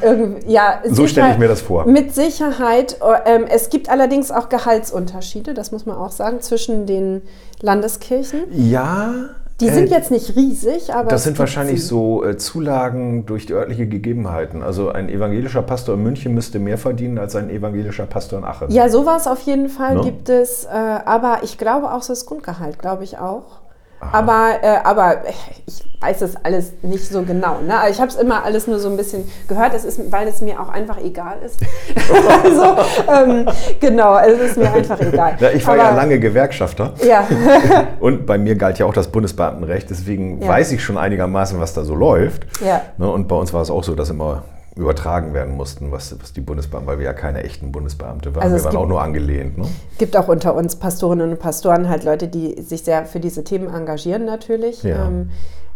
ja. So stelle ich mir das vor. Mit Sicherheit. Ähm, es gibt allerdings auch Gehaltsunterschiede, das muss man auch sagen, zwischen den Landeskirchen. Ja. Die sind äh, jetzt nicht riesig, aber. Das sind wahrscheinlich sie. so äh, Zulagen durch die örtlichen Gegebenheiten. Also ein evangelischer Pastor in München müsste mehr verdienen als ein evangelischer Pastor in Aachen. Ja, sowas auf jeden Fall no? gibt es. Äh, aber ich glaube auch so das Grundgehalt, glaube ich auch. Aber, äh, aber ich weiß das alles nicht so genau. Ne? Ich habe es immer alles nur so ein bisschen gehört, es ist, weil es mir auch einfach egal ist. (laughs) also, ähm, genau, es ist mir einfach egal. Ja, ich war aber, ja lange Gewerkschafter. Ja. (laughs) und bei mir galt ja auch das Bundesbeamtenrecht, deswegen ja. weiß ich schon einigermaßen, was da so läuft. Ja. Ne? Und bei uns war es auch so, dass immer übertragen werden mussten, was, was die Bundesbeamten, weil wir ja keine echten Bundesbeamte waren. Also wir waren gibt, auch nur angelehnt. Es ne? gibt auch unter uns Pastorinnen und Pastoren halt Leute, die sich sehr für diese Themen engagieren natürlich. Ja. Ähm,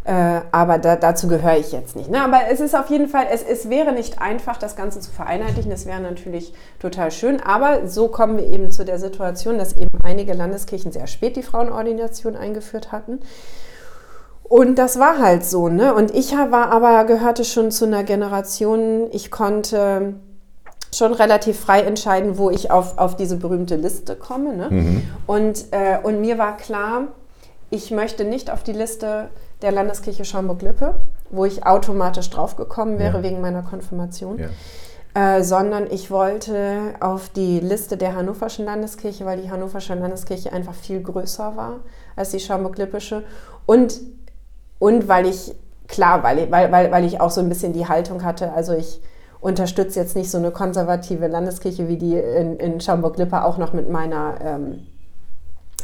äh, aber da, dazu gehöre ich jetzt nicht. Ne? Aber es ist auf jeden Fall, es, es wäre nicht einfach, das Ganze zu vereinheitlichen. Das wäre natürlich total schön. Aber so kommen wir eben zu der Situation, dass eben einige Landeskirchen sehr spät die Frauenordination eingeführt hatten. Und das war halt so, ne? Und ich war aber, gehörte schon zu einer Generation, ich konnte schon relativ frei entscheiden, wo ich auf, auf diese berühmte Liste komme. Ne? Mhm. Und, äh, und mir war klar, ich möchte nicht auf die Liste der Landeskirche Schaumburg-Lippe, wo ich automatisch draufgekommen wäre ja. wegen meiner Konfirmation. Ja. Äh, sondern ich wollte auf die Liste der Hannoverschen Landeskirche, weil die Hannoversche Landeskirche einfach viel größer war als die Schaumburg-Lippische. Und und weil ich, klar, weil ich, weil, weil, weil ich auch so ein bisschen die Haltung hatte, also ich unterstütze jetzt nicht so eine konservative Landeskirche wie die in, in Schaumburg-Lippe auch noch mit meiner ähm,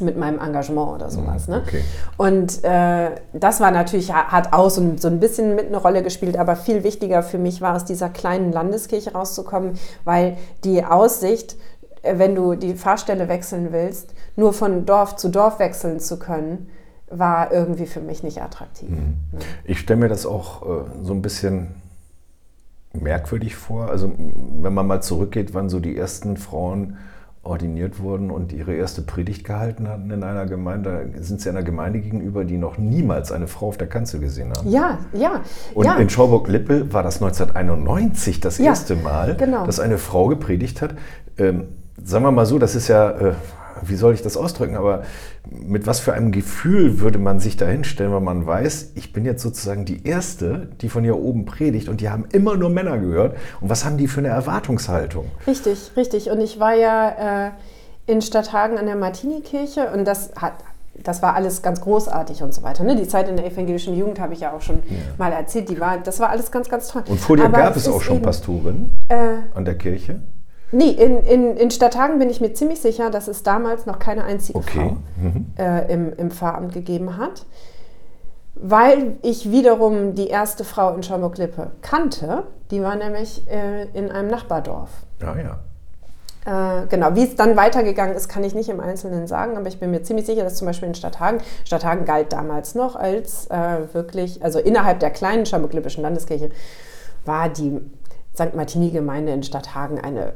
mit meinem Engagement oder sowas. Ne? Okay. Und äh, das war natürlich, hat auch so ein, so ein bisschen mit eine Rolle gespielt, aber viel wichtiger für mich war aus dieser kleinen Landeskirche rauszukommen, weil die Aussicht, äh, wenn du die Fahrstelle wechseln willst, nur von Dorf zu Dorf wechseln zu können, war irgendwie für mich nicht attraktiv. Mhm. Ich stelle mir das auch äh, so ein bisschen merkwürdig vor. Also wenn man mal zurückgeht, wann so die ersten Frauen ordiniert wurden und ihre erste Predigt gehalten hatten in einer Gemeinde, sind sie einer Gemeinde gegenüber, die noch niemals eine Frau auf der Kanzel gesehen haben. Ja, ja. Und ja. in Schauburg-Lippe war das 1991 das ja, erste Mal, genau. dass eine Frau gepredigt hat. Ähm, sagen wir mal so, das ist ja äh, wie soll ich das ausdrücken, aber mit was für einem Gefühl würde man sich da hinstellen, wenn man weiß, ich bin jetzt sozusagen die Erste, die von hier oben predigt und die haben immer nur Männer gehört. Und was haben die für eine Erwartungshaltung? Richtig, richtig. Und ich war ja äh, in Stadthagen an der Martini-Kirche und das hat, das war alles ganz großartig und so weiter. Ne? Die Zeit in der evangelischen Jugend habe ich ja auch schon ja. mal erzählt. Die war, das war alles ganz, ganz toll. Und vor dir Aber gab es auch schon Pastoren äh, an der Kirche? Nee, in, in, in Stadthagen bin ich mir ziemlich sicher, dass es damals noch keine einzige okay. Frau mhm. äh, im, im Pfarramt gegeben hat. Weil ich wiederum die erste Frau in Schaumburg-Lippe kannte. Die war nämlich äh, in einem Nachbardorf. Ah ja. Äh, genau, wie es dann weitergegangen ist, kann ich nicht im Einzelnen sagen, aber ich bin mir ziemlich sicher, dass zum Beispiel in Stadthagen, Stadthagen galt damals noch als äh, wirklich, also innerhalb der kleinen Schaumburg-Lippischen Landeskirche war die St. Martini-Gemeinde in Stadthagen eine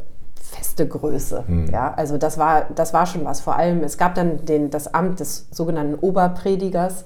feste Größe. Mhm. Ja, also das war, das war schon was. Vor allem, es gab dann den, das Amt des sogenannten Oberpredigers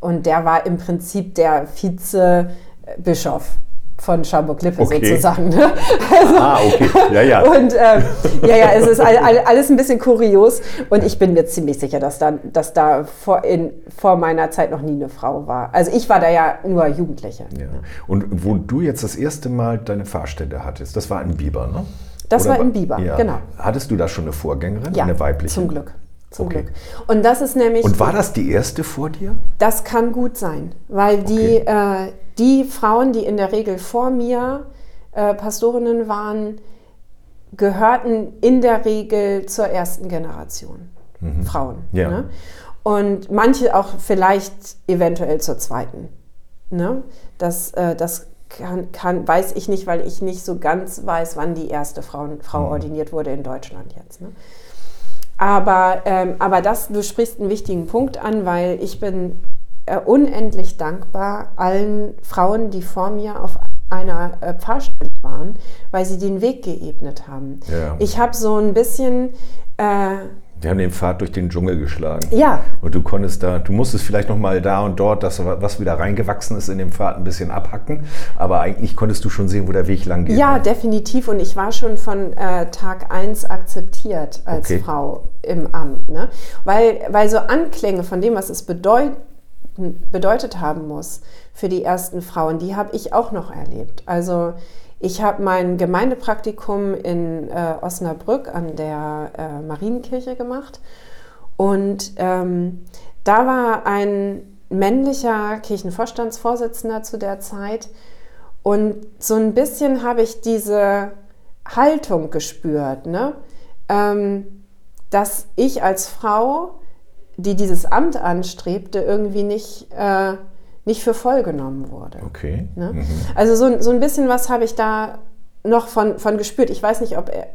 und der war im Prinzip der Vizebischof von Schaumburg-Lippe okay. sozusagen. Ne? Also, ah, okay. Ja, ja. Und ähm, ja, ja, es ist all, all, alles ein bisschen kurios und ich bin mir ziemlich sicher, dass da, dass da vor, in, vor meiner Zeit noch nie eine Frau war. Also ich war da ja nur Jugendliche. Ja. Und wo du jetzt das erste Mal deine Fahrstelle hattest, das war in Biber, ne? Das Oder war in Biber, ja. genau. Hattest du da schon eine Vorgängerin, ja, eine weibliche? zum Glück. Zum okay. Glück. Und das ist nämlich. Und war das die erste vor dir? Das kann gut sein, weil die, okay. äh, die Frauen, die in der Regel vor mir äh, Pastorinnen waren, gehörten in der Regel zur ersten Generation mhm. Frauen. Ja. Ne? Und manche auch vielleicht eventuell zur zweiten. Ne? Das, äh, das kann, kann, weiß ich nicht, weil ich nicht so ganz weiß, wann die erste Frau, Frau mhm. ordiniert wurde in Deutschland jetzt. Ne? Aber, ähm, aber das, du sprichst einen wichtigen Punkt an, weil ich bin äh, unendlich dankbar allen Frauen, die vor mir auf einer äh, Pfarrstelle waren, weil sie den Weg geebnet haben. Ja. Ich habe so ein bisschen äh, wir haben den Pfad durch den Dschungel geschlagen. Ja. Und du konntest da, du musstest vielleicht noch mal da und dort, das, was wieder reingewachsen ist in den Pfad, ein bisschen abhacken. Aber eigentlich konntest du schon sehen, wo der Weg lang geht. Ja, ne? definitiv. Und ich war schon von äh, Tag 1 akzeptiert als okay. Frau im Amt. Ne? Weil, weil so Anklänge von dem, was es bedeut, bedeutet haben muss für die ersten Frauen, die habe ich auch noch erlebt. Also ich habe mein Gemeindepraktikum in äh, Osnabrück an der äh, Marienkirche gemacht und ähm, da war ein männlicher Kirchenvorstandsvorsitzender zu der Zeit und so ein bisschen habe ich diese Haltung gespürt, ne? Ähm, dass ich als Frau, die dieses Amt anstrebte, irgendwie nicht... Äh, nicht für voll genommen wurde. Okay. Ne? Mhm. Also so, so ein bisschen was habe ich da noch von, von gespürt. Ich weiß nicht, ob, er,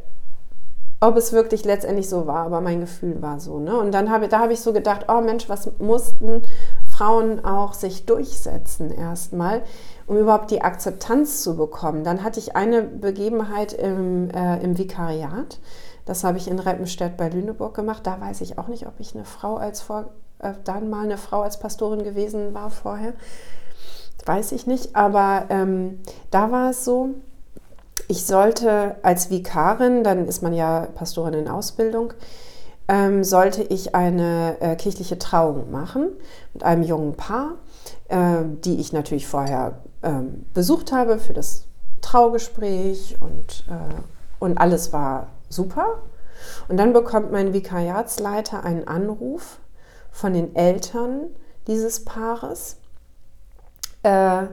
ob es wirklich letztendlich so war, aber mein Gefühl war so. Ne? Und dann habe, da habe ich so gedacht, oh Mensch, was mussten Frauen auch sich durchsetzen erstmal, um überhaupt die Akzeptanz zu bekommen. Dann hatte ich eine Begebenheit im, äh, im Vikariat. Das habe ich in Reppenstedt bei Lüneburg gemacht. Da weiß ich auch nicht, ob ich eine Frau als Vor äh, dann mal eine Frau als Pastorin gewesen war vorher. Weiß ich nicht, aber ähm, da war es so, ich sollte als Vikarin, dann ist man ja Pastorin in Ausbildung, ähm, sollte ich eine äh, kirchliche Trauung machen mit einem jungen Paar, äh, die ich natürlich vorher ähm, besucht habe für das Traugespräch und, äh, und alles war super. Und dann bekommt mein Vikariatsleiter einen Anruf von den Eltern dieses Paares. Äh,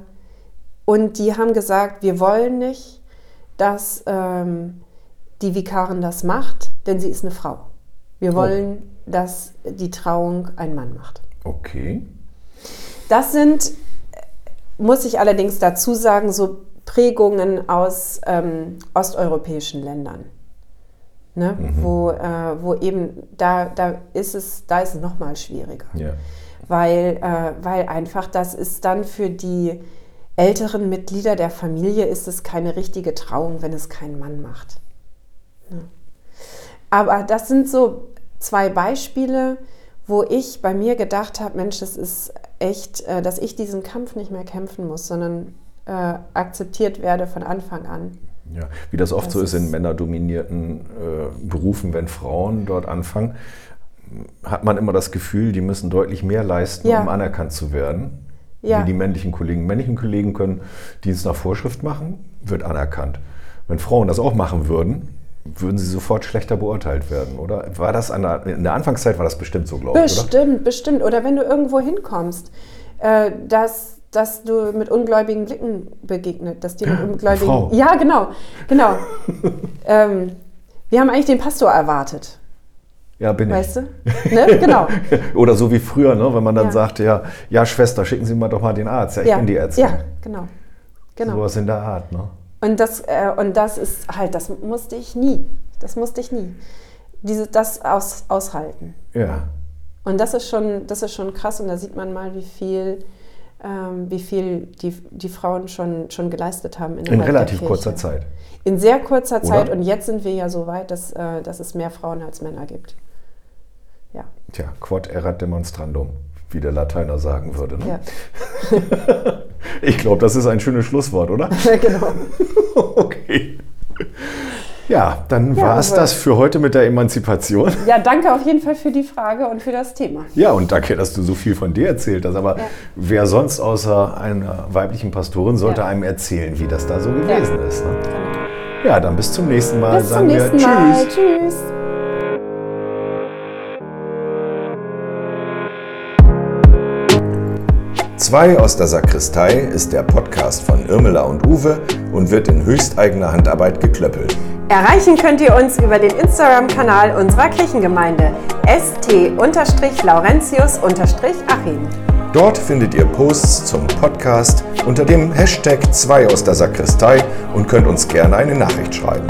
und die haben gesagt, wir wollen nicht, dass ähm, die Vikarin das macht, denn sie ist eine Frau. Wir oh. wollen, oh. dass die Trauung ein Mann macht. Okay. Das sind, muss ich allerdings dazu sagen, so Prägungen aus ähm, osteuropäischen Ländern. Ne? Mhm. Wo, äh, wo eben, da, da ist es, da ist es nochmal schwieriger. Ja. Weil, äh, weil einfach das ist dann für die älteren Mitglieder der Familie ist es keine richtige Trauung, wenn es kein Mann macht. Ne? Aber das sind so zwei Beispiele, wo ich bei mir gedacht habe, Mensch, das ist echt, äh, dass ich diesen Kampf nicht mehr kämpfen muss, sondern äh, akzeptiert werde von Anfang an. Ja, wie das oft das so ist in männerdominierten äh, Berufen, wenn Frauen dort anfangen, hat man immer das Gefühl, die müssen deutlich mehr leisten, ja. um anerkannt zu werden. Ja. Wie die männlichen Kollegen. Männlichen Kollegen können Dienst nach Vorschrift machen, wird anerkannt. Wenn Frauen das auch machen würden, würden sie sofort schlechter beurteilt werden, oder? War das an der, in der Anfangszeit war das bestimmt so, glaube ich, oder? Bestimmt, bestimmt. Oder wenn du irgendwo hinkommst, äh, dass, dass du mit ungläubigen Blicken begegnet, dass die mit ungläubigen. Frau. Ja, genau, genau. (laughs) ähm, wir haben eigentlich den Pastor erwartet, Ja, bin weißt du? Ne? Genau. ich. (laughs) Oder so wie früher, ne, wenn man dann Ja. sagte, ja, ja, Schwester, schicken Sie mal doch mal den Arzt. Ja, ich ja. bin die Ärztin. Ja, genau. genau. Sowas in der Art, ne? Und das, äh, und das ist halt, das musste ich nie. Das musste ich nie. Diese, das aus, aushalten. Ja. Und das ist schon, das ist schon krass und da sieht man mal, wie viel, wie viel die, die Frauen schon, schon geleistet haben In der relativ kurzer Zeit. In sehr kurzer Oder? Zeit und jetzt sind wir ja so weit, dass, äh, dass es mehr Frauen als Männer gibt. Ja. Tja, quod erat demonstrandum, wie der Lateiner sagen würde. Ne? ja. (laughs) Ich glaube, das ist ein schönes Schlusswort, oder? (laughs) genau. (laughs) okay. Ja, dann Ja, war es das für heute mit der Emanzipation. (laughs) Ja, danke auf jeden Fall für die Frage und für das Thema. Ja, und danke, dass du so viel von dir erzählt hast. Aber Ja. wer sonst außer einer weiblichen Pastorin sollte Ja. einem erzählen, wie das da so gewesen ist? Ne? Genau. Ja, dann bis zum nächsten Mal. Bis zum sagen nächsten wir Mal. Tschüss. Tschüss. Zwei aus der Sakristei ist der Podcast von Irmela und Uwe und wird in höchsteigener Handarbeit geklöppelt. Erreichen könnt ihr uns über den Instagram-Kanal unserer Kirchengemeinde st-laurentius-achim. Dort findet ihr Posts zum Podcast unter dem Hashtag 2 aus der Sakristei und könnt uns gerne eine Nachricht schreiben.